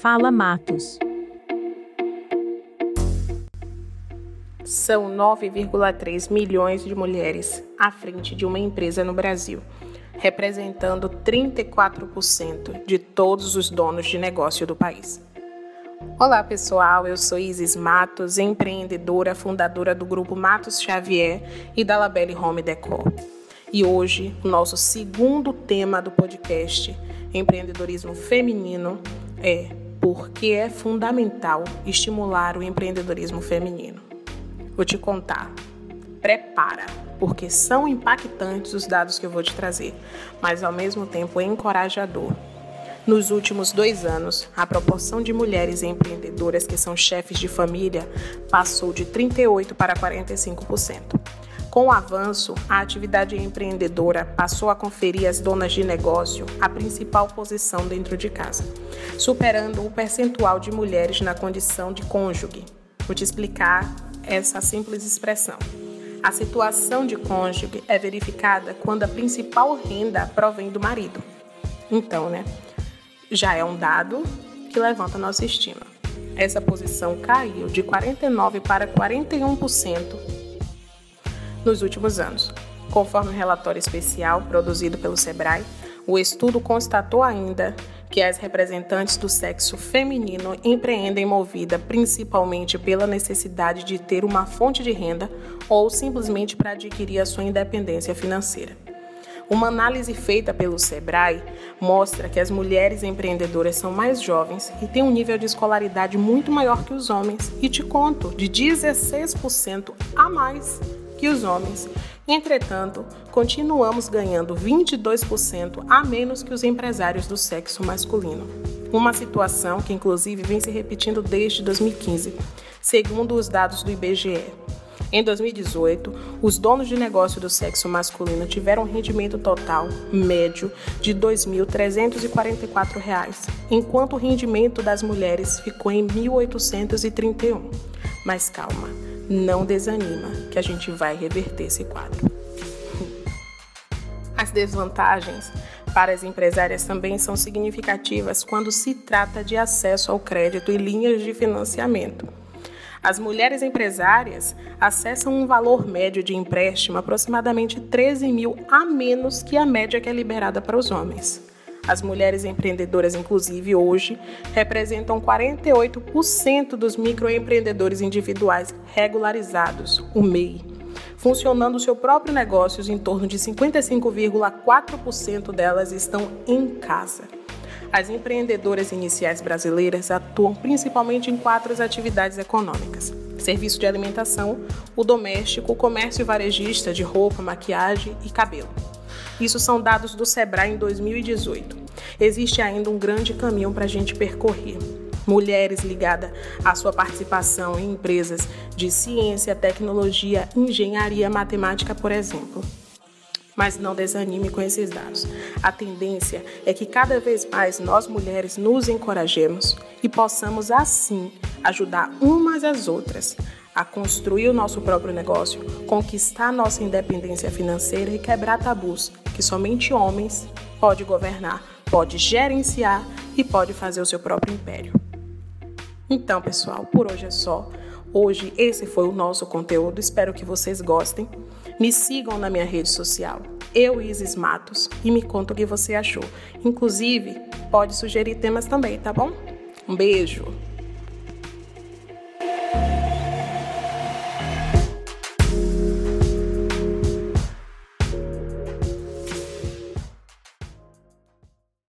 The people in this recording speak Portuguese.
Fala Matos. São 9,3 milhões de mulheres à frente de uma empresa no Brasil, representando 34% de todos os donos de negócio do país. Olá pessoal, eu sou Isis Matos, empreendedora, fundadora do grupo Matos Xavier e da Labelle Home Decor. E hoje, o nosso segundo tema do podcast, empreendedorismo feminino, é porque é fundamental estimular o empreendedorismo feminino. Vou te contar. Prepara, porque são impactantes os dados que eu vou te trazer, mas ao mesmo tempo encorajador. Nos últimos dois anos, a proporção de mulheres empreendedoras que são chefes de família passou de 38% para 45%. Com o avanço, a atividade empreendedora passou a conferir às donas de negócio a principal posição dentro de casa, superando o percentual de mulheres na condição de cônjuge. Vou te explicar essa simples expressão. A situação de cônjuge é verificada quando a principal renda provém do marido. Então, né? Já é um dado que levanta nossa estima. Essa posição caiu de 49 para 41% nos últimos anos. Conforme um relatório especial produzido pelo Sebrae, o estudo constatou ainda que as representantes do sexo feminino empreendem movida principalmente pela necessidade de ter uma fonte de renda ou simplesmente para adquirir a sua independência financeira. Uma análise feita pelo Sebrae mostra que as mulheres empreendedoras são mais jovens e têm um nível de escolaridade muito maior que os homens, e te conto, de 16% a mais que os homens. Entretanto, continuamos ganhando 22% a menos que os empresários do sexo masculino. Uma situação que, inclusive, vem se repetindo desde 2015, segundo os dados do IBGE. Em 2018, os donos de negócio do sexo masculino tiveram um rendimento total médio de R$ 2.344, enquanto o rendimento das mulheres ficou em R$ 1.831. Mas calma, não desanima, que a gente vai reverter esse quadro. As desvantagens para as empresárias também são significativas quando se trata de acesso ao crédito e linhas de financiamento. As mulheres empresárias acessam um valor médio de empréstimo aproximadamente 13 mil a menos que a média que é liberada para os homens. As mulheres empreendedoras, inclusive, hoje representam 48% dos microempreendedores individuais regularizados, o MEI, funcionando o seu próprio negócio, em torno de 55,4% delas estão em casa. As empreendedoras iniciais brasileiras atuam principalmente em quatro atividades econômicas: serviço de alimentação, o doméstico, o comércio varejista de roupa, maquiagem e cabelo. Isso são dados do Sebrae em 2018. Existe ainda um grande caminho para a gente percorrer. Mulheres ligadas à sua participação em empresas de ciência, tecnologia, engenharia, matemática, por exemplo. Mas não desanime com esses dados. A tendência é que cada vez mais nós mulheres nos encorajemos e possamos assim ajudar umas às outras a construir o nosso próprio negócio, conquistar nossa independência financeira e quebrar tabus que somente homens podem governar, pode gerenciar e pode fazer o seu próprio império. Então, pessoal, por hoje é só. Hoje esse foi o nosso conteúdo. Espero que vocês gostem. Me sigam na minha rede social, eu Isis Matos, e me conta o que você achou. Inclusive, pode sugerir temas também, tá bom? Um beijo.